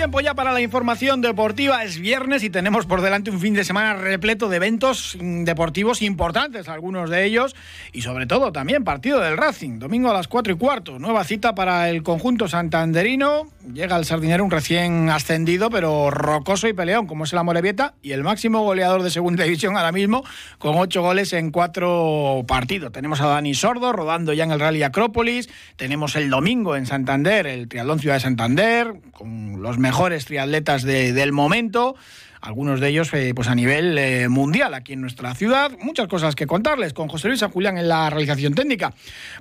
Tiempo ya para la información deportiva. Es viernes y tenemos por delante un fin de semana repleto de eventos deportivos importantes, algunos de ellos, y sobre todo también partido del Racing, domingo a las 4 y cuarto. Nueva cita para el conjunto santanderino. Llega al sardinero un recién ascendido, pero rocoso y peleón, como es el Amorebieta, y el máximo goleador de segunda división ahora mismo, con ocho goles en cuatro partidos. Tenemos a Dani Sordo rodando ya en el Rally Acrópolis. Tenemos el domingo en Santander, el Triatlón Ciudad de Santander, con los mejores triatletas del momento algunos de ellos eh, pues a nivel eh, mundial aquí en nuestra ciudad. Muchas cosas que contarles con José Luis San Julián en la realización técnica.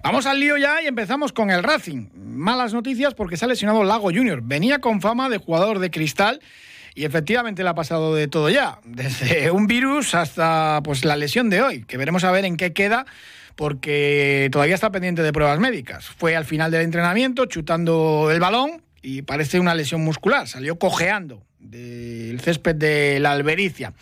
Vamos al lío ya y empezamos con el Racing. Malas noticias porque se ha lesionado Lago Junior. Venía con fama de jugador de cristal. Y efectivamente le ha pasado de todo ya, desde un virus hasta pues la lesión de hoy, que veremos a ver en qué queda porque todavía está pendiente de pruebas médicas. Fue al final del entrenamiento chutando el balón, y parece una lesión muscular. Salió cojeando del césped de la Albericia.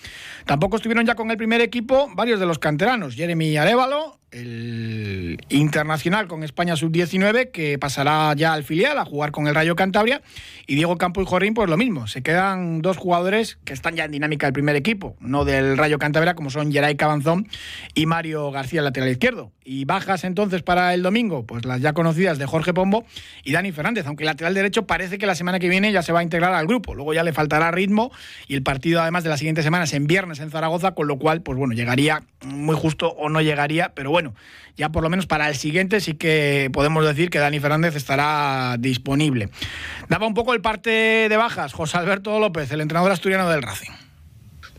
Tampoco estuvieron ya con el primer equipo varios de los canteranos. Jeremy Arevalo, el internacional con España sub-19, que pasará ya al filial a jugar con el Rayo Cantabria. Y Diego Campo y Jorín, pues lo mismo. Se quedan dos jugadores que están ya en dinámica del primer equipo, no del Rayo Cantabria, como son Geray Cabanzón y Mario García, lateral izquierdo. Y bajas entonces para el domingo, pues las ya conocidas de Jorge Pombo y Dani Fernández, aunque el lateral derecho parece que la semana que viene ya se va a integrar al grupo. Luego ya le ritmo y el partido, además de la siguiente semana, es en viernes en Zaragoza, con lo cual, pues bueno, llegaría muy justo o no llegaría, pero bueno, ya por lo menos para el siguiente sí que podemos decir que Dani Fernández estará disponible. Daba un poco el parte de bajas José Alberto López, el entrenador asturiano del Racing.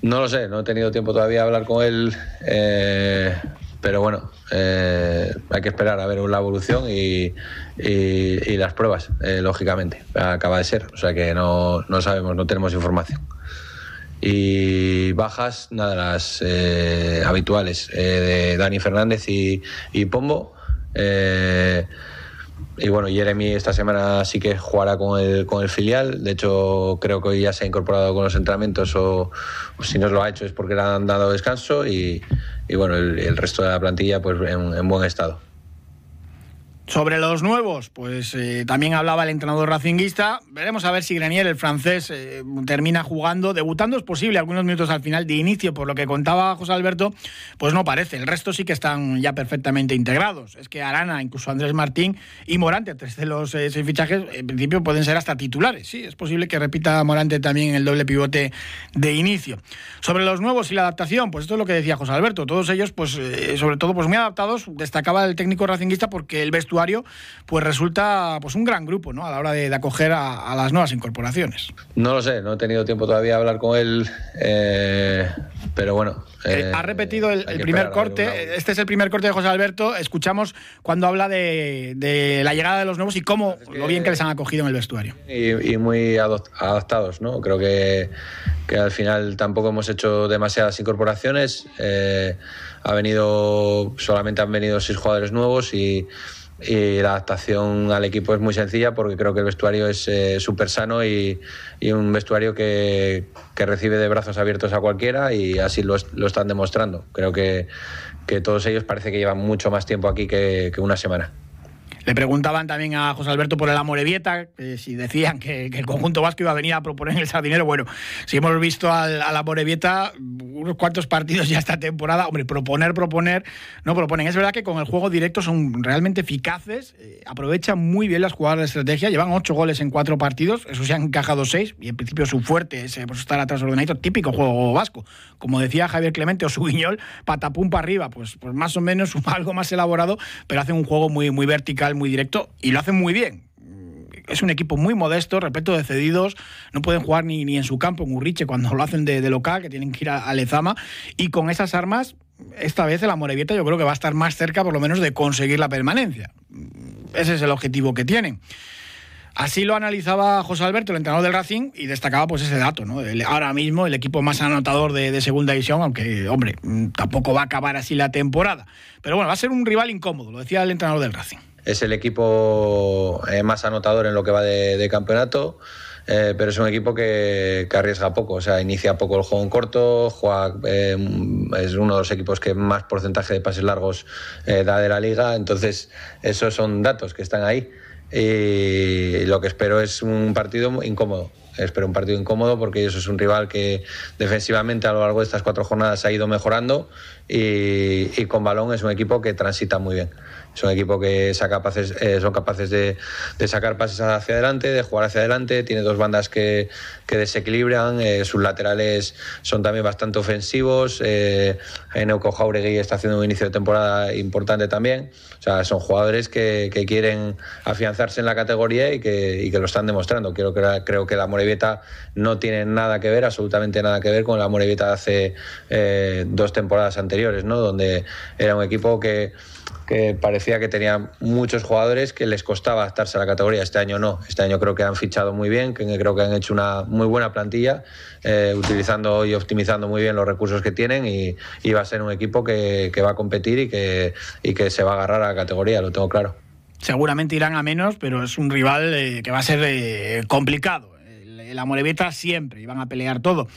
No lo sé, no he tenido tiempo todavía de hablar con él, eh, pero bueno, eh, hay que esperar a ver la evolución y, las pruebas, eh, lógicamente. Acaba de ser, o sea que no, no sabemos, no tenemos información y bajas, nada, las eh, habituales eh, de Dani Fernández y, Pombo. Y bueno, Jeremy esta semana sí que jugará con el, con el filial. De hecho, creo que hoy ya se ha incorporado con los entrenamientos o, si no lo ha hecho es porque le han dado descanso y, bueno, el, resto de la plantilla pues en buen estado. Sobre los nuevos, pues eh, también hablaba el entrenador racinguista. Veremos a ver si Grenier, el francés, eh, termina jugando. Debutando es posible, algunos minutos al final de inicio, por lo que contaba José Alberto, pues no parece. El resto sí que están ya perfectamente integrados. Es que Arana, incluso Andrés Martín y Morante, tres de los eh, seis fichajes, en principio pueden ser hasta titulares. Sí, es posible que repita Morante también el doble pivote de inicio. Sobre los nuevos y la adaptación, pues esto es lo que decía José Alberto. Todos ellos, pues sobre todo, pues muy adaptados. Destacaba el técnico racinguista porque el vestuario pues resulta pues un gran grupo ¿no? a la hora de, acoger a, las nuevas incorporaciones. No lo sé, no he tenido tiempo todavía de hablar con él, eh, pero bueno. Eh, eh, ha repetido el, primer corte, este es el primer corte de José Alberto, escuchamos cuando habla de, la llegada de los nuevos y cómo, lo bien que les han acogido en el vestuario. Y, muy adaptados, ¿no? Creo que, que, al final tampoco hemos hecho demasiadas incorporaciones, ha venido, solamente han venido seis jugadores nuevos y y la adaptación al equipo es muy sencilla porque creo que el vestuario es eh, súper sano y, un vestuario que, recibe de brazos abiertos a cualquiera y así lo, están demostrando. Creo que, todos ellos parece que llevan mucho más tiempo aquí que una semana. Le preguntaban también a José Alberto por el Amorebieta, que si decían que, el conjunto vasco iba a venir a proponer el sardinero. Bueno, si hemos visto al, al Amorebieta unos cuantos partidos ya esta temporada, hombre, proponer, proponer, no proponen. Es verdad que con el juego directo son realmente eficaces, eh, aprovechan muy bien las jugadas de estrategia, llevan ocho goles en cuatro partidos, eso se han encajado seis, y en principio su fuerte es pues, estar atrás ordenadito, típico juego vasco. Como decía Javier Clemente o su guiñol, patapum para arriba, pues, pues más o menos algo más elaborado, pero hacen un juego muy, muy vertical, muy directo y lo hacen muy bien. Es un equipo muy modesto, repleto de cedidos, no pueden jugar ni, ni en su campo, en Urriche, cuando lo hacen de, local, que tienen que ir a, Lezama, y con esas armas, esta vez el Amorebieta yo creo que va a estar más cerca por lo menos de conseguir la permanencia. Ese es el objetivo que tienen. Así lo analizaba José Alberto, el entrenador del Racing, y destacaba pues ese dato, ahora mismo el equipo más anotador de, segunda división, aunque, hombre, tampoco va a acabar así la temporada. Pero bueno, va a ser un rival incómodo, lo decía el entrenador del Racing es el equipo eh, más anotador en lo que va de, campeonato. eh, pero es un equipo que, arriesga poco, o sea, inicia poco el juego en corto, eh, es uno de los equipos que más porcentaje de pases largos da de la liga, entonces esos son datos que están ahí y lo que espero es un partido incómodo. Espero un partido incómodo porque eso es un rival que defensivamente a lo largo de estas cuatro jornadas ha ido mejorando y con balón es un equipo que transita muy bien. Es un equipo que capaces, eh, son capaces de, sacar pases hacia adelante, de jugar hacia adelante. Tiene dos bandas que, desequilibran. Eh, sus laterales son también bastante ofensivos. Eh, Eneuco Jauregui está haciendo un inicio de temporada importante también. O sea, son jugadores que, quieren afianzarse en la categoría y que, lo están demostrando. Creo que, creo que la Morevieta no tiene nada que ver, absolutamente nada que ver con la Morevieta de hace eh, dos temporadas anteriores, ¿no? donde era un equipo que que parecía que tenía muchos jugadores que les costaba adaptarse a la categoría. Este año no. Este año creo que han fichado muy bien, que creo que han hecho una muy buena plantilla, eh, utilizando y optimizando muy bien los recursos que tienen y, va a ser un equipo que, va a competir y que, y que se va a agarrar a la categoría, lo tengo claro. Seguramente irán a menos, pero es un rival eh, que va a ser eh, complicado. La Morevita siempre, y van a pelear todo.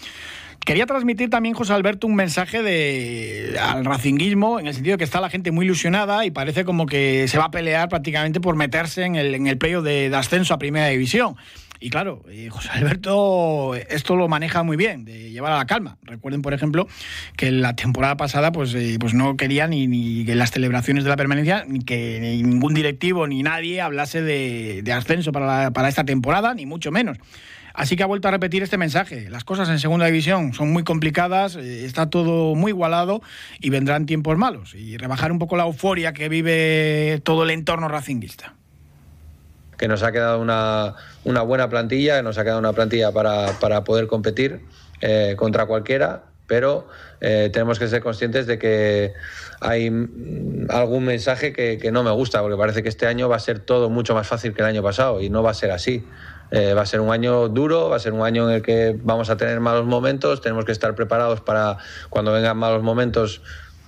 Quería transmitir también, José Alberto, un mensaje de, al racinguismo, en el sentido de que está la gente muy ilusionada y parece como que se va a pelear prácticamente por meterse en el, en el playo de, ascenso a Primera División. Y claro, eh, José Alberto esto lo maneja muy bien, de llevar a la calma. Recuerden, por ejemplo, que la temporada pasada pues, eh, pues no quería ni, ni las celebraciones de la permanencia ni que ningún directivo ni nadie hablase de, de ascenso para, para esta temporada, ni mucho menos. Así que ha vuelto a repetir este mensaje. Las cosas en segunda división son muy complicadas, eh, está todo muy igualado y vendrán tiempos malos. Y rebajar un poco la euforia que vive todo el entorno racinguista. Que nos ha quedado una, buena plantilla, que nos ha quedado una plantilla para, poder competir eh, contra cualquiera, pero eh, tenemos que ser conscientes de que hay mm, algún mensaje que, que, no me gusta, porque parece que este año va a ser todo mucho más fácil que el año pasado y no va a ser así. Eh, va a ser un año duro, va a ser un año en el que vamos a tener malos momentos, tenemos que estar preparados para cuando vengan malos momentos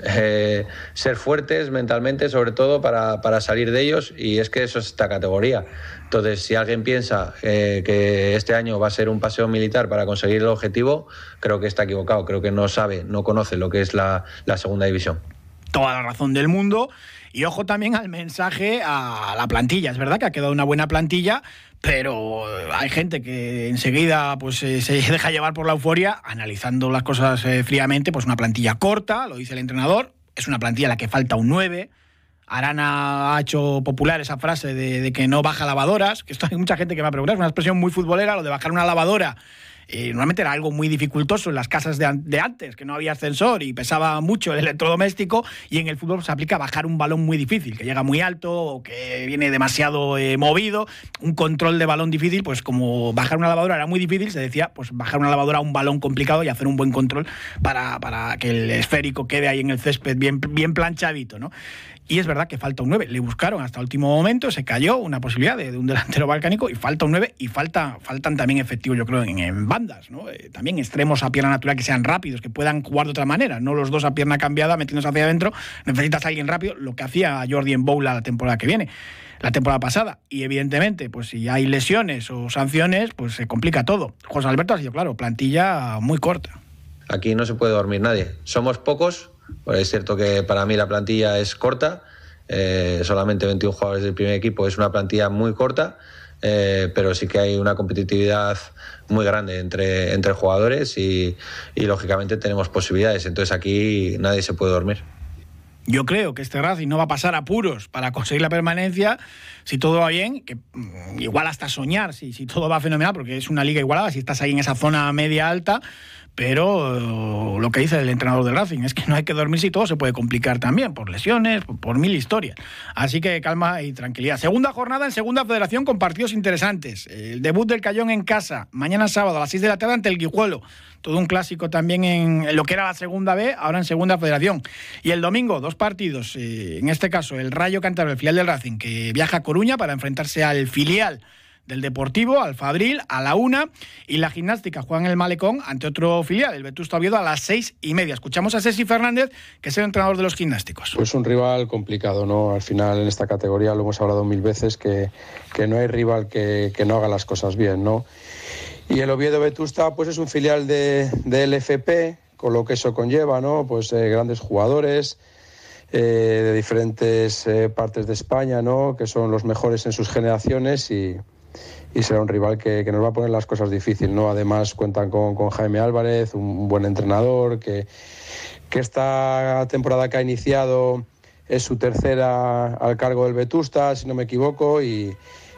eh, ser fuertes mentalmente, sobre todo para, para, salir de ellos, y es que eso es esta categoría. Entonces, si alguien piensa eh, que este año va a ser un paseo militar para conseguir el objetivo, creo que está equivocado, creo que no sabe, no conoce lo que es la, la segunda división. Toda la razón del mundo. Y ojo también al mensaje a la plantilla. Es verdad que ha quedado una buena plantilla, pero hay gente que enseguida pues eh, se deja llevar por la euforia, analizando las cosas eh, fríamente, pues una plantilla corta, lo dice el entrenador, es una plantilla a la que falta un 9. Arana ha hecho popular esa frase de, que no baja lavadoras, que esto hay mucha gente que me ha preguntado, es una expresión muy futbolera, lo de bajar una lavadora normalmente era algo muy dificultoso en las casas de, antes, que no había ascensor y pesaba mucho el electrodoméstico, y en el fútbol se aplica bajar un balón muy difícil, que llega muy alto o que viene demasiado eh, movido, un control de balón difícil, pues como bajar una lavadora era muy difícil, se decía, pues bajar una lavadora a un balón complicado y hacer un buen control para, para que el esférico quede ahí en el césped bien, bien planchadito, ¿no? Y es verdad que falta un 9. Le buscaron hasta el último momento, se cayó una posibilidad de, un delantero balcánico y falta un 9 y falta, faltan también efectivos, yo creo, en, bandas. ¿no? Eh, también extremos a pierna natural que sean rápidos, que puedan jugar de otra manera, no los dos a pierna cambiada metiéndose hacia adentro. Necesitas a alguien rápido, lo que hacía Jordi en Boula la temporada que viene la temporada pasada. Y evidentemente, pues si hay lesiones o sanciones, pues se complica todo. José Alberto ha sido, claro, plantilla muy corta. Aquí no se puede dormir nadie. Somos pocos, pues es cierto que para mí la plantilla es corta, eh, solamente 21 jugadores del primer equipo, es una plantilla muy corta, eh, pero sí que hay una competitividad muy grande entre, entre jugadores y, lógicamente tenemos posibilidades. Entonces aquí nadie se puede dormir. Yo creo que este Racing no va a pasar apuros para conseguir la permanencia si todo va bien, mm, igual hasta soñar, si, si todo va fenomenal, porque es una liga igualada, si estás ahí en esa zona media alta, pero lo que dice el entrenador del Racing es que no hay que dormir si todo se puede complicar también, por lesiones, por, mil historias. Así que calma y tranquilidad. Segunda jornada en Segunda Federación con partidos interesantes. El debut del Cayón en casa, mañana sábado a las 6 de la tarde ante el Guijuelo. Todo un clásico también en lo que era la Segunda B, ahora en Segunda Federación. Y el domingo, dos partidos. Eh, en este caso, el Rayo Cantabria, el filial del Racing, que viaja a Coruña para enfrentarse al filial del Deportivo al Fabril a la una y la gimnástica juega en el Malecón ante otro filial, el Vetusta Oviedo, a las seis y media. Escuchamos a Ceci Fernández, que es el entrenador de los gimnásticos. Pues un rival complicado, ¿no? Al final en esta categoría lo hemos hablado mil veces que, que no hay rival que, que, no haga las cosas bien, ¿no? Y el Oviedo Vetusta pues es un filial de, de LFP, con lo que eso conlleva, ¿no? Pues eh, grandes jugadores, eh, de diferentes eh, partes de España, ¿no? que son los mejores en sus generaciones y, y será un rival que, que, nos va a poner las cosas difíciles. ¿no? Además cuentan con, con Jaime Álvarez, un, buen entrenador, que, que esta temporada que ha iniciado es su tercera al cargo del Vetusta, si no me equivoco, y,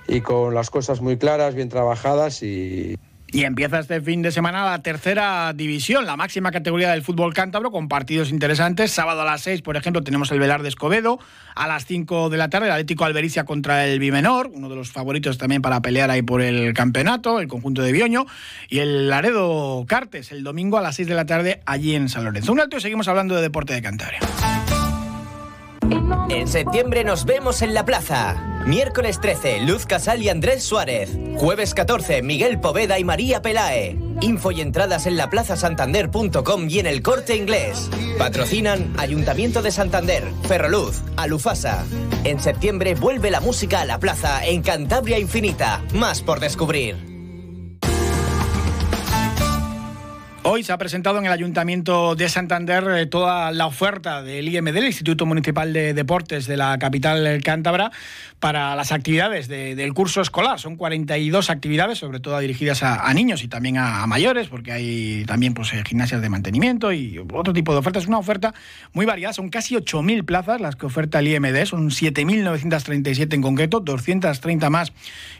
y con las cosas muy claras, bien trabajadas y, y empieza este fin de semana la tercera división, la máxima categoría del fútbol cántabro, con partidos interesantes. Sábado a las 6, por ejemplo, tenemos el Velar de Escobedo. A las 5 de la tarde, el Atlético Albericia contra el Bimenor, uno de los favoritos también para pelear ahí por el campeonato, el conjunto de Bioño. Y el Laredo Cartes, el domingo a las 6 de la tarde, allí en San Lorenzo. Un alto y seguimos hablando de deporte de Cantabria. En septiembre nos vemos en la plaza. Miércoles 13, Luz Casal y Andrés Suárez. Jueves 14, Miguel Poveda y María Pelae. Info y entradas en laplazasantander.com y en el corte inglés. Patrocinan Ayuntamiento de Santander, Ferroluz, Alufasa. En septiembre vuelve la música a la plaza en Cantabria Infinita. Más por descubrir. Hoy se ha presentado en el Ayuntamiento de Santander eh, toda la oferta del IMD, el Instituto Municipal de Deportes de la capital cántabra, para las actividades de, del curso escolar. Son 42 actividades, sobre todo dirigidas a, niños y también a, a, mayores, porque hay también pues, eh, gimnasias de mantenimiento y otro tipo de ofertas. Es una oferta muy variada, son casi 8.000 plazas las que oferta el IMD, son 7.937 en concreto, 230 más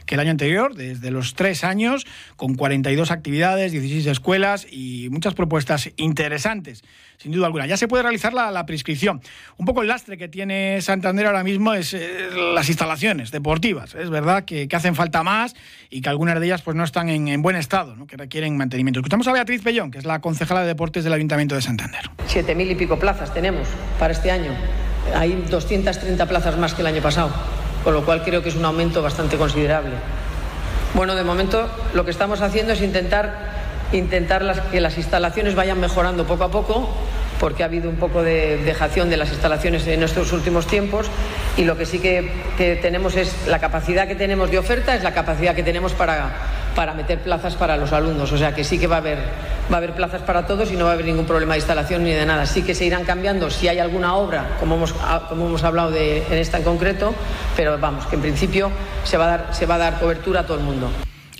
que el año anterior, desde los tres años, con 42 actividades, 16 escuelas y muchas propuestas interesantes, sin duda alguna. Ya se puede realizar la, la prescripción. Un poco el lastre que tiene Santander ahora mismo es eh, las instalaciones deportivas. Es verdad que, que, hacen falta más y que algunas de ellas pues, no están en, en buen estado, ¿no? que requieren mantenimiento. Escuchamos a Beatriz Pellón, que es la concejala de deportes del Ayuntamiento de Santander. Siete mil y pico plazas tenemos para este año. Hay 230 plazas más que el año pasado, con lo cual creo que es un aumento bastante considerable. Bueno, de momento lo que estamos haciendo es intentar intentar las, que las instalaciones vayan mejorando poco a poco, porque ha habido un poco de dejación de las instalaciones en estos últimos tiempos y lo que sí que, tenemos es la capacidad que tenemos de oferta, es la capacidad que tenemos para, para meter plazas para los alumnos. O sea que sí que va a, haber, va a haber plazas para todos y no va a haber ningún problema de instalación ni de nada. Sí que se irán cambiando si hay alguna obra, como hemos, como hemos hablado de, en esta en concreto, pero vamos, que en principio se va a dar, se va a dar cobertura a todo el mundo.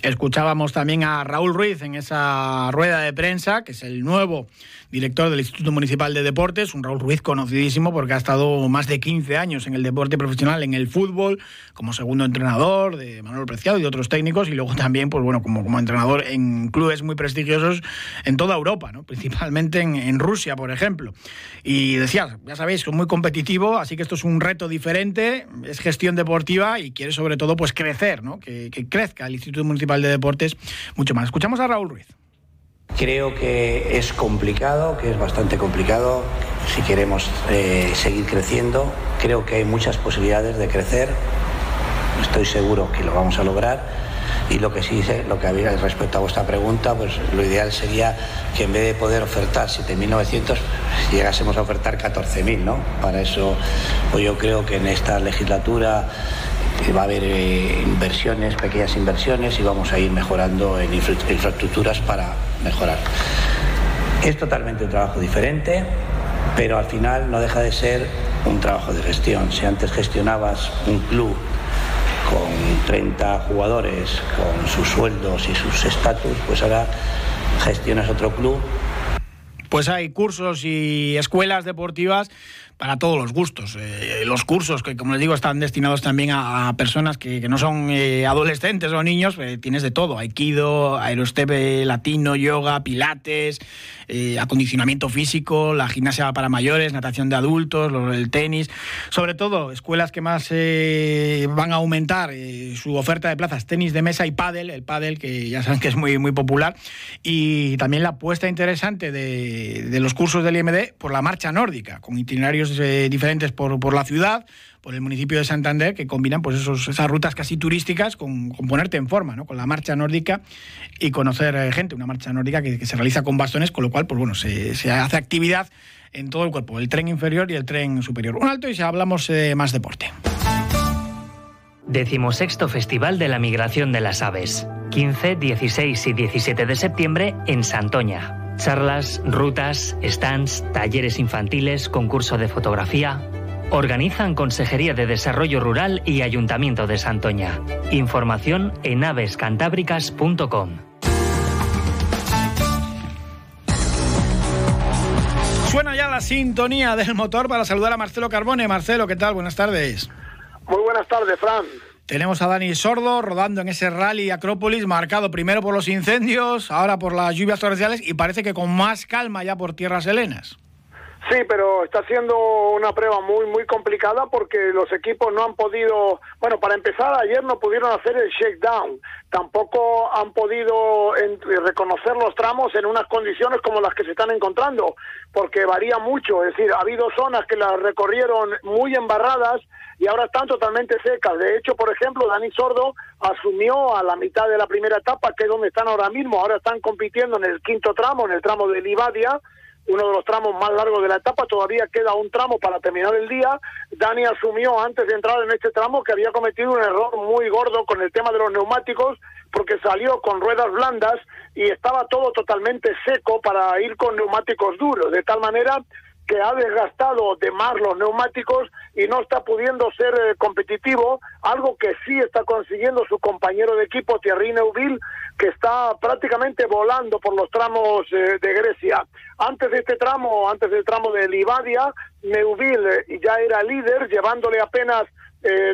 Escuchábamos también a Raúl Ruiz en esa rueda de prensa, que es el nuevo director del Instituto Municipal de Deportes, un Raúl Ruiz conocidísimo porque ha estado más de 15 años en el deporte profesional, en el fútbol, como segundo entrenador de Manuel Preciado y de otros técnicos, y luego también, pues bueno, como, como entrenador en clubes muy prestigiosos en toda Europa, ¿no? principalmente en, Rusia, por ejemplo. Y decía, ya sabéis, es muy competitivo, así que esto es un reto diferente, es gestión deportiva y quiere sobre todo pues crecer, ¿no? que crezca el Instituto Municipal de Deportes mucho más. Escuchamos a Raúl Ruiz. Creo que es complicado, que es bastante complicado si queremos eh, seguir creciendo. Creo que hay muchas posibilidades de crecer. Estoy seguro que lo vamos a lograr. Y lo que sí sé, lo que había respecto a vuestra pregunta, pues lo ideal sería que en vez de poder ofertar 7.900, llegásemos a ofertar 14.000, ¿no? Para eso, pues yo creo que en esta legislatura va a haber eh, inversiones, pequeñas inversiones y vamos a ir mejorando en infra infraestructuras para mejorar. Es totalmente un trabajo diferente, pero al final no deja de ser un trabajo de gestión. Si antes gestionabas un club con 30 jugadores, con sus sueldos y sus estatus, pues ahora gestionas otro club. Pues hay cursos y escuelas deportivas para todos los gustos. Eh, los cursos, que como les digo, están destinados también a, personas que, no son eh, adolescentes o niños, eh, tienes de todo, aikido, aerostepe latino, yoga, pilates, acondicionamiento físico, la gimnasia para mayores, natación de adultos, el tenis, sobre todo escuelas que más van a aumentar su oferta de plazas, tenis de mesa y pádel, el pádel que ya saben que es muy, muy popular, y también la apuesta interesante de, los cursos del IMD por la marcha nórdica, con itinerarios eh, diferentes por, por, la ciudad, por el municipio de Santander, que combinan pues esos, esas rutas casi turísticas con, ponerte en forma, ¿no? con la marcha nórdica y conocer eh, gente, una marcha nórdica que, se realiza con bastones, con lo cual pues bueno, se, se, hace actividad en todo el cuerpo, el tren inferior y el tren superior. Un alto y si hablamos de más deporte. Decimosexto Festival de la Migración de las Aves. 15, 16 y 17 de septiembre en Santoña. Charlas, rutas, stands, talleres infantiles, concurso de fotografía. Organizan Consejería de Desarrollo Rural y Ayuntamiento de Santoña. Información en avescantábricas.com. Suena ya la sintonía del motor para saludar a Marcelo Carbone. Marcelo, ¿qué tal? Buenas tardes. Muy buenas tardes, Fran. Tenemos a Dani Sordo rodando en ese rally Acrópolis, marcado primero por los incendios, ahora por las lluvias torrenciales y parece que con más calma ya por tierras helenas. Sí, pero está siendo una prueba muy muy complicada porque los equipos no han podido, bueno, para empezar ayer no pudieron hacer el shakedown, tampoco han podido reconocer los tramos en unas condiciones como las que se están encontrando, porque varía mucho, es decir, ha habido zonas que las recorrieron muy embarradas y ahora están totalmente secas. De hecho, por ejemplo, Dani Sordo asumió a la mitad de la primera etapa, que es donde están ahora mismo, ahora están compitiendo en el quinto tramo, en el tramo de Livadia, uno de los tramos más largos de la etapa, todavía queda un tramo para terminar el día. Dani asumió antes de entrar en este tramo que había cometido un error muy gordo con el tema de los neumáticos, porque salió con ruedas blandas y estaba todo totalmente seco para ir con neumáticos duros, de tal manera que ha desgastado de más los neumáticos y no está pudiendo ser eh, competitivo, algo que sí está consiguiendo su compañero de equipo Thierry Neuville, que está prácticamente volando por los tramos eh, de Grecia. Antes de este tramo, antes del tramo de Livadia, Neuville eh, ya era líder, llevándole apenas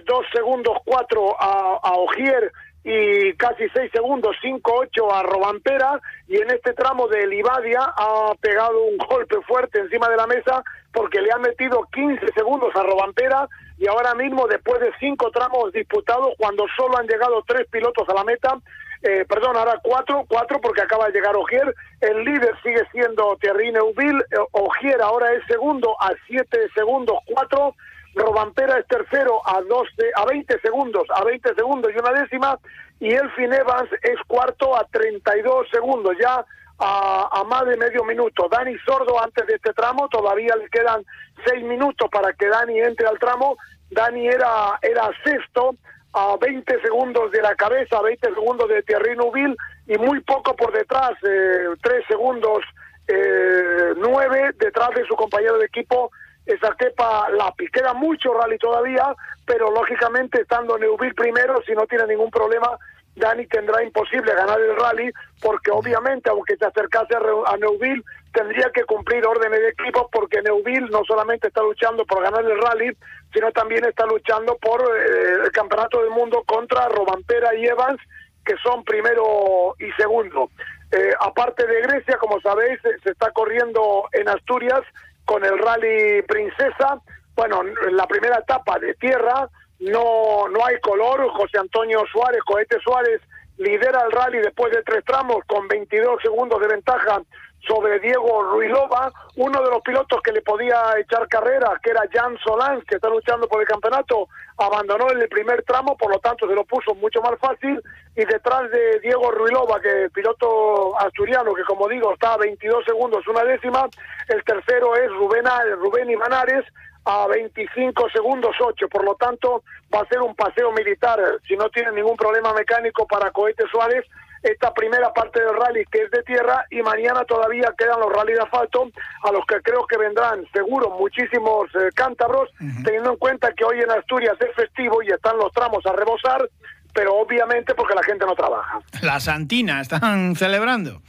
dos segundos cuatro a, a Ogier y casi seis segundos, 5-8 a Robampera y en este tramo de Livadia ha pegado un golpe fuerte encima de la mesa porque le ha metido 15 segundos a Robampera y ahora mismo después de cinco tramos disputados cuando solo han llegado tres pilotos a la meta, eh, perdón, ahora cuatro, cuatro porque acaba de llegar Ogier, el líder sigue siendo Thierry Neuville, eh, Ogier ahora es segundo a siete segundos, cuatro Robampera es tercero a 12, a 20 segundos, a 20 segundos y una décima, y Elfin Evans es cuarto a 32 segundos, ya a, más de medio minuto. Dani Sordo antes de este tramo, todavía le quedan seis minutos para que Dani entre al tramo. Dani era, era sexto a 20 segundos de la cabeza, a 20 segundos de Thierry Nubil y muy poco por detrás, eh, tres segundos eh, nueve detrás de su compañero de equipo esa cepa lápiz. Queda mucho rally todavía, pero lógicamente estando Neuville primero, si no tiene ningún problema, Dani tendrá imposible ganar el rally, porque obviamente, aunque se acercase a Neuville, tendría que cumplir órdenes de equipo, porque Neuville no solamente está luchando por ganar el rally, sino también está luchando por eh, el campeonato del mundo contra Robampera y Evans, que son primero y segundo. Eh, aparte de Grecia, como sabéis, se está corriendo en Asturias con el Rally Princesa. Bueno, en la primera etapa de tierra no, no hay color. José Antonio Suárez, Cohete Suárez, lidera el rally después de tres tramos con 22 segundos de ventaja sobre Diego Ruilova, uno de los pilotos que le podía echar carrera, que era Jan Solans, que está luchando por el campeonato, abandonó en el primer tramo, por lo tanto se lo puso mucho más fácil, y detrás de Diego Ruilova, que piloto asturiano, que como digo está a 22 segundos, una décima, el tercero es Rubén, Rubén Imanares, a 25 segundos 8, por lo tanto va a ser un paseo militar, si no tiene ningún problema mecánico para Cohete Suárez, esta primera parte del rally que es de tierra y mañana todavía quedan los rally de asfalto a los que creo que vendrán seguro muchísimos eh, cántabros teniendo en cuenta que hoy en Asturias es festivo y están los tramos a rebosar pero obviamente porque la gente no trabaja. La Santina están celebrando.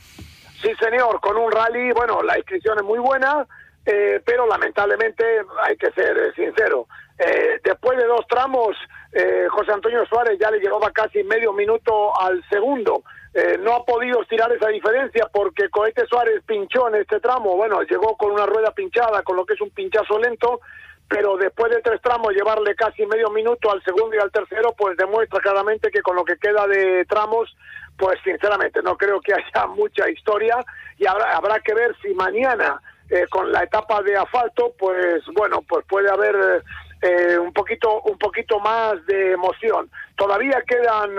Sí, señor, con un rally, bueno, la inscripción es muy buena, eh, pero lamentablemente hay que ser eh, sincero. después de dos tramos, José Antonio Suárez ya le llevaba casi medio minuto al segundo. Eh, no ha podido estirar esa diferencia porque Cohete Suárez pinchó en este tramo. Bueno, llegó con una rueda pinchada, con lo que es un pinchazo lento, pero después de tres tramos llevarle casi medio minuto al segundo y al tercero, pues demuestra claramente que con lo que queda de tramos, pues sinceramente no creo que haya mucha historia y habrá, habrá que ver si mañana eh, con la etapa de asfalto, pues bueno, pues puede haber eh, un poquito un poquito más de emoción. Todavía quedan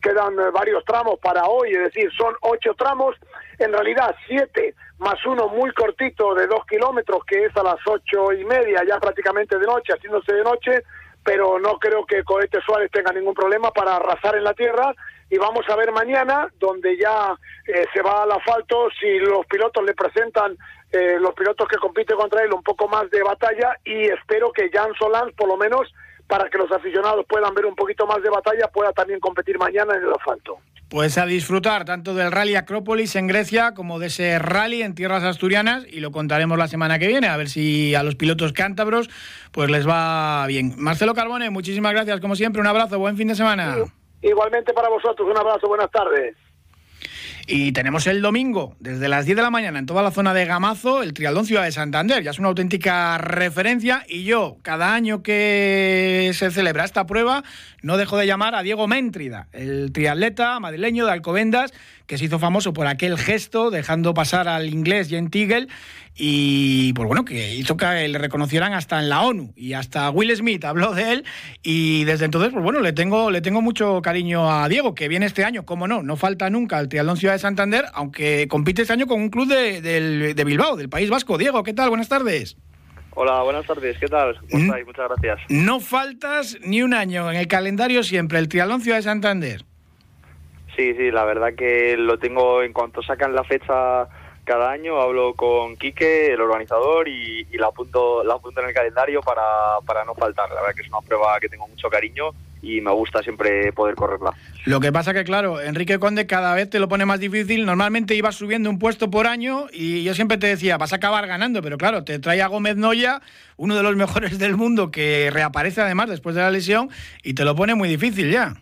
quedan varios tramos para hoy, es decir, son ocho tramos, en realidad siete más uno muy cortito de dos kilómetros que es a las ocho y media, ya prácticamente de noche, haciéndose de noche, pero no creo que Cohete Suárez tenga ningún problema para arrasar en la tierra y vamos a ver mañana donde ya eh, se va al asfalto si los pilotos le presentan eh, los pilotos que compiten contra él un poco más de batalla y espero que Jan Solans por lo menos para que los aficionados puedan ver un poquito más de batalla pueda también competir mañana en el asfalto. Pues a disfrutar tanto del Rally Acrópolis en Grecia como de ese rally en tierras asturianas y lo contaremos la semana que viene, a ver si a los pilotos cántabros pues les va bien. Marcelo Carbone, muchísimas gracias como siempre, un abrazo, buen fin de semana. Igualmente para vosotros, un abrazo, buenas tardes. Y tenemos el domingo, desde las 10 de la mañana, en toda la zona de Gamazo, el Trialdón Ciudad de Santander. Ya es una auténtica referencia. Y yo, cada año que se celebra esta prueba, no dejo de llamar a Diego Méntrida, el triatleta madrileño de Alcobendas, que se hizo famoso por aquel gesto, dejando pasar al inglés Jen Tigel y pues bueno, que hizo que le reconocieran hasta en la ONU y hasta Will Smith habló de él y desde entonces pues bueno, le tengo, le tengo mucho cariño a Diego, que viene este año, como no, no falta nunca el Triatlón Ciudad de Santander, aunque compite este año con un club de, de Bilbao, del País Vasco. Diego, ¿qué tal? Buenas tardes. Hola, buenas tardes, ¿qué tal? ¿Cómo estáis? Muchas gracias. No faltas ni un año en el calendario siempre, el Triatlón Ciudad de Santander. Sí, sí, la verdad que lo tengo en cuanto sacan la fecha cada año hablo con Quique, el organizador, y, la, apunto, la apunto en el calendario para, para no faltar. La verdad que es una prueba que tengo mucho cariño y me gusta siempre poder correrla. Lo que pasa que, claro, Enrique Conde cada vez te lo pone más difícil. Normalmente ibas subiendo un puesto por año y yo siempre te decía, vas a acabar ganando, pero claro, te trae a Gómez Noya, uno de los mejores del mundo, que reaparece además después de la lesión y te lo pone muy difícil ya.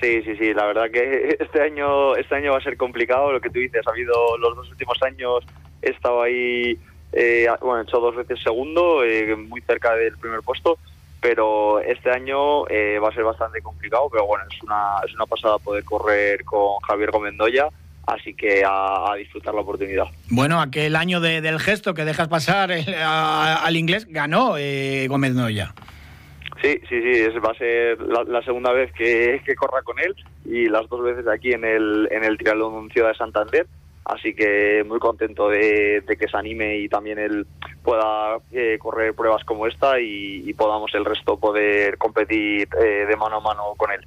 Sí, sí, sí, la verdad que este año, este año va a ser complicado, lo que tú dices, ha habido los dos últimos años, he estado ahí, eh, bueno, he hecho dos veces segundo, eh, muy cerca del primer puesto, pero este año eh, va a ser bastante complicado, pero bueno, es una, es una pasada poder correr con Javier Gomendoya, así que a, disfrutar la oportunidad. Bueno, aquel año del gesto que dejas pasar al inglés ganó Gómez Noya. Sí, sí, sí, va a ser la, segunda vez que, corra con él y las dos veces aquí en el, en el Triatlón Ciudad de Santander. Así que muy contento de, que se anime y también él pueda eh, correr pruebas como esta y, podamos el resto poder competir eh, de mano a mano con él.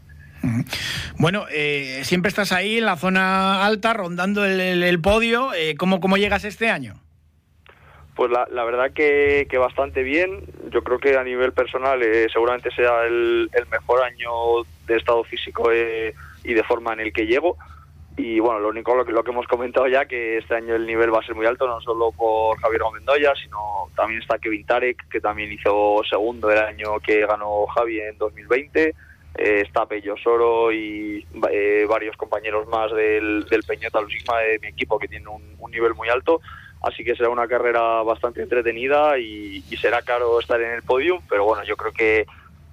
Bueno, eh, siempre estás ahí en la zona alta, rondando el, podio. ¿cómo, ¿Cómo llegas este año? Pues la, verdad que, bastante bien. Yo creo que a nivel personal eh, seguramente sea el, mejor año de estado físico eh, y de forma en el que llego. Y bueno, lo único lo que, lo que hemos comentado ya, que este año el nivel va a ser muy alto, no solo por Javier Gomendoya, sino también está Kevin Tarek, que también hizo segundo el año que ganó Javi en 2020. Eh, está Pello Soro y varios compañeros más del, del Peñota Lusisma de mi equipo que tiene un, un nivel muy alto así que será una carrera bastante entretenida y, será caro estar en el podium, pero bueno, yo creo que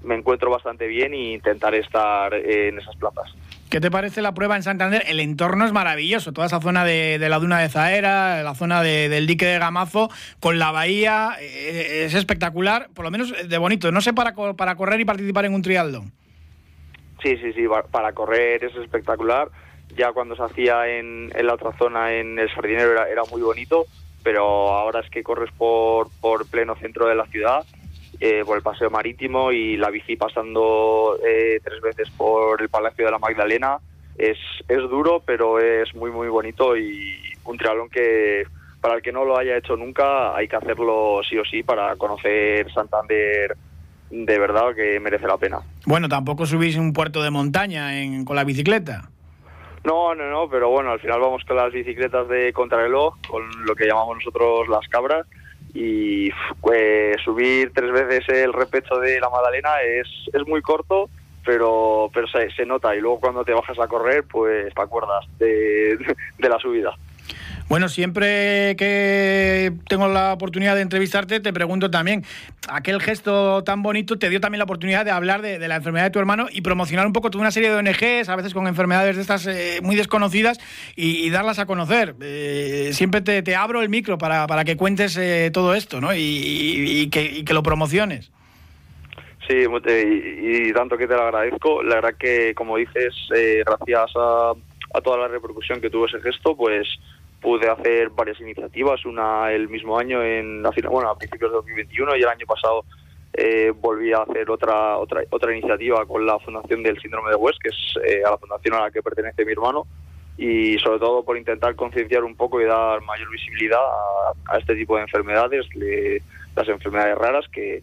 me encuentro bastante bien e intentaré estar en esas plazas. ¿Qué te parece la prueba en Santander? El entorno es maravilloso, toda esa zona de, la duna de Zaera, la zona del dique de Gamazo, con la bahía, eh, es espectacular, por lo menos de bonito. No sé para, para correr y participar en un triatlón. Sí, sí, sí, para correr es espectacular. Ya cuando se hacía en, la otra zona, en el Sardinero, era, era muy bonito pero ahora es que corres por, por pleno centro de la ciudad, eh, por el paseo marítimo y la bici pasando eh, tres veces por el Palacio de la Magdalena. Es, es duro, pero es muy, muy bonito y un triatlón que para el que no lo haya hecho nunca hay que hacerlo sí o sí para conocer Santander de verdad que merece la pena. Bueno, tampoco subís un puerto de montaña con la bicicleta. No, no, no, pero bueno, al final vamos con las bicicletas de contrarreloj, con lo que llamamos nosotros las cabras, y pues, subir tres veces el repecho de la Madalena es, es muy corto, pero, pero se, nota, y luego cuando te bajas a correr, pues te acuerdas de, de la subida. Bueno, siempre que tengo la oportunidad de entrevistarte, te pregunto también, aquel gesto tan bonito te dio también la oportunidad de hablar de, la enfermedad de tu hermano y promocionar un poco toda una serie de ONGs, a veces con enfermedades de estas eh, muy desconocidas, y, darlas a conocer. Eh, siempre te, abro el micro para, para que cuentes eh, todo esto, ¿no? Y, que, y que lo promociones. Sí, y, tanto que te lo agradezco. La verdad que, como dices, eh, gracias a, toda la repercusión que tuvo ese gesto, pues pude hacer varias iniciativas. Una el mismo año, en bueno, a principios de 2021, y el año pasado eh, volví a hacer otra, otra otra iniciativa con la Fundación del Síndrome de West, que es eh, a la fundación a la que pertenece mi hermano, y sobre todo por intentar concienciar un poco y dar mayor visibilidad a, este tipo de enfermedades, las enfermedades raras que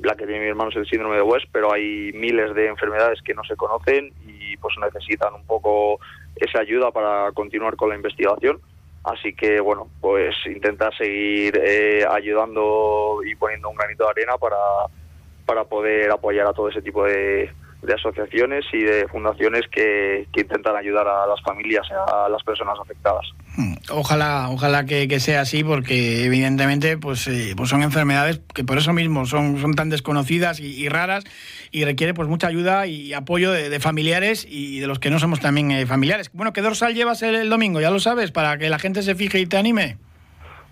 la que tiene mi hermano es el síndrome de West, pero hay miles de enfermedades que no se conocen y pues necesitan un poco esa ayuda para continuar con la investigación. Así que bueno, pues intenta seguir eh, ayudando y poniendo un granito de arena para, para poder apoyar a todo ese tipo de, de asociaciones y de fundaciones que, intentan ayudar a las familias, a las personas afectadas. Hmm. Ojalá, ojalá que, sea así, porque evidentemente pues, eh, pues son enfermedades que por eso mismo son, son tan desconocidas y, raras y requiere pues mucha ayuda y apoyo de, familiares y de los que no somos también eh, familiares. Bueno, ¿qué dorsal llevas el domingo? Ya lo sabes, para que la gente se fije y te anime.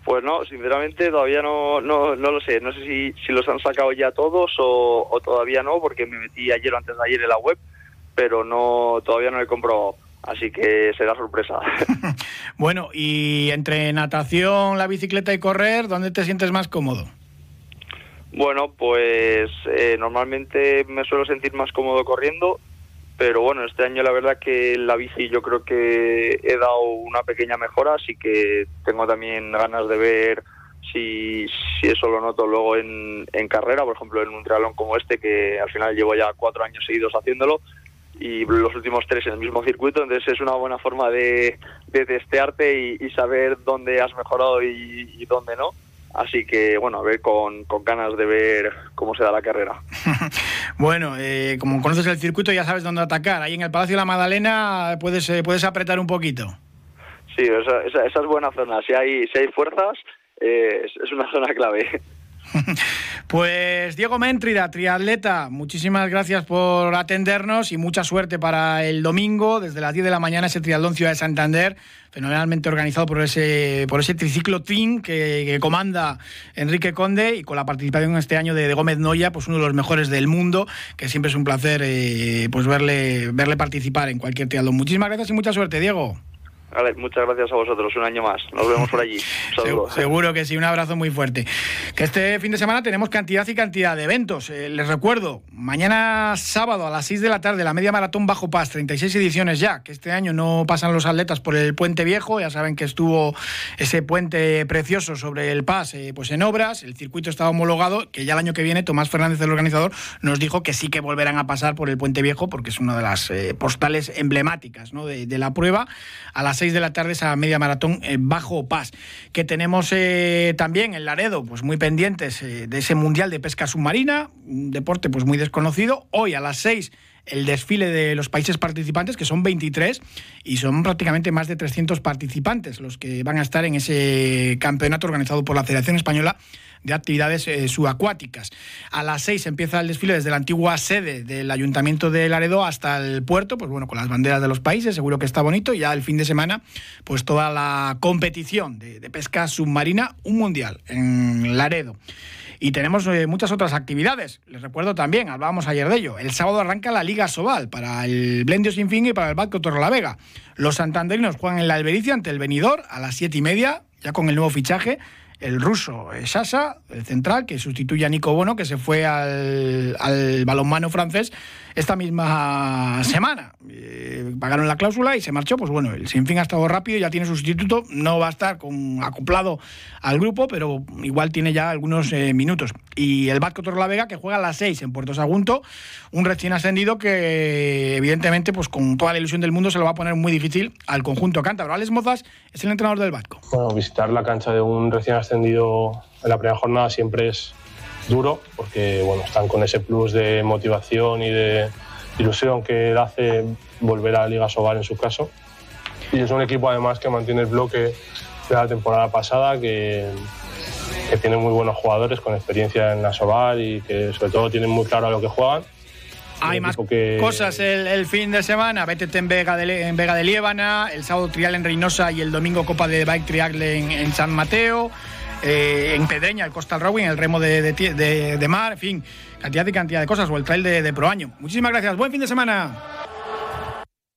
Pues no, sinceramente todavía no, no, no lo sé. No sé si, si los han sacado ya todos o, todavía no, porque me metí ayer o antes de ayer en la web, pero no todavía no he comprobado. Así que será sorpresa. bueno, y entre natación, la bicicleta y correr, ¿dónde te sientes más cómodo? Bueno, pues eh, normalmente me suelo sentir más cómodo corriendo pero bueno, este año la verdad que la bici yo creo que he dado una pequeña mejora, así que tengo también ganas de ver si, si eso lo noto luego en, en carrera, por ejemplo en un triatlón como este, que al final llevo ya cuatro años seguidos haciéndolo y los últimos tres en el mismo circuito, entonces es una buena forma de, de testearte y, saber dónde has mejorado y dónde no. Así que, bueno, a ver, con, con ganas de ver cómo se da la carrera. bueno, eh, como conoces el circuito, ya sabes dónde atacar. Ahí en el Palacio de la Magdalena puedes, eh, puedes apretar un poquito. Sí, esa, esa, es buena zona. Si hay, si hay fuerzas, eh, es una zona clave. Pues Diego Méntrida, triatleta, muchísimas gracias por atendernos y mucha suerte para el domingo, desde las 10 de la mañana, ese triatlón Ciudad de Santander, fenomenalmente organizado por ese, por ese triciclo Team que, comanda Enrique Conde y con la participación este año de, Gómez Noya, pues uno de los mejores del mundo, que siempre es un placer eh, pues verle, verle participar en cualquier triatlón. Muchísimas gracias y mucha suerte, Diego. Vale, muchas gracias a vosotros, un año más. Nos vemos por allí. Seguro que sí, un abrazo muy fuerte. Que este fin de semana tenemos cantidad y cantidad de eventos. Eh, les recuerdo, mañana sábado a las 6 de la tarde, la media maratón Bajo Paz, 36 ediciones ya, que este año no pasan los atletas por el puente viejo, ya saben que estuvo ese puente precioso sobre el Paz eh, pues en obras, el circuito estaba homologado, que ya el año que viene Tomás Fernández, el organizador, nos dijo que sí que volverán a pasar por el puente viejo, porque es una de las eh, postales emblemáticas de, de la prueba. A las 6 de la tarde esa media maratón Bajo Paz. Que tenemos eh, también en Laredo, pues muy pendientes eh, de ese Mundial de Pesca Submarina, un deporte pues muy desconocido. Hoy a las 6 el desfile de los países participantes, que son 23, y son prácticamente más de 300 participantes los que van a estar en ese campeonato organizado por la Federación Española de actividades eh, subacuáticas. A las seis empieza el desfile desde la antigua sede del Ayuntamiento de Laredo hasta el puerto, pues bueno, con las banderas de los países, seguro que está bonito. Y ya el fin de semana, pues toda la competición de, pesca submarina, un mundial en Laredo. Y tenemos eh, muchas otras actividades. Les recuerdo también, hablábamos ayer de ello. El sábado arranca la Liga Sobal para el Blendio Sin Fin y para el Barco La Vega. Los santanderinos juegan en la Albericia ante el Benidor a las siete y media, ya con el nuevo fichaje el ruso Sasa, el central, que sustituye a Nico Bono, que se fue al, al balonmano francés esta misma semana. Eh, pagaron la cláusula y se marchó. Pues bueno, el Sinfín ha estado rápido, ya tiene sustituto, no va a estar con, acoplado al grupo, pero igual tiene ya algunos eh, minutos. Y el Vasco Vega que juega a las 6 en Puerto Sagunto, un recién ascendido que evidentemente, pues con toda la ilusión del mundo, se lo va a poner muy difícil al conjunto cántabro. Alex Mozas es el entrenador del Vasco. Bueno, visitar la cancha de un recién ascendido en la primera jornada siempre es duro, porque bueno, están con ese plus de motivación y de ilusión que hace volver a la Liga Sobal en su caso. Y es un equipo además que mantiene el bloque de la temporada pasada, que, que tienen muy buenos jugadores con experiencia en la Sobar y que sobre todo tienen muy claro a lo que juegan. Hay más que- cosas el, el fin de semana. Vete en Vega, de, en Vega de Liébana, el sábado trial en Reynosa y el domingo Copa de Bike Triagle en, en San Mateo. Eh, en Pedreña, el Coastal Rowing, el remo de, de de mar, en fin, cantidad y cantidad de cosas, o el trail de, de Proaño. Muchísimas gracias, buen fin de semana.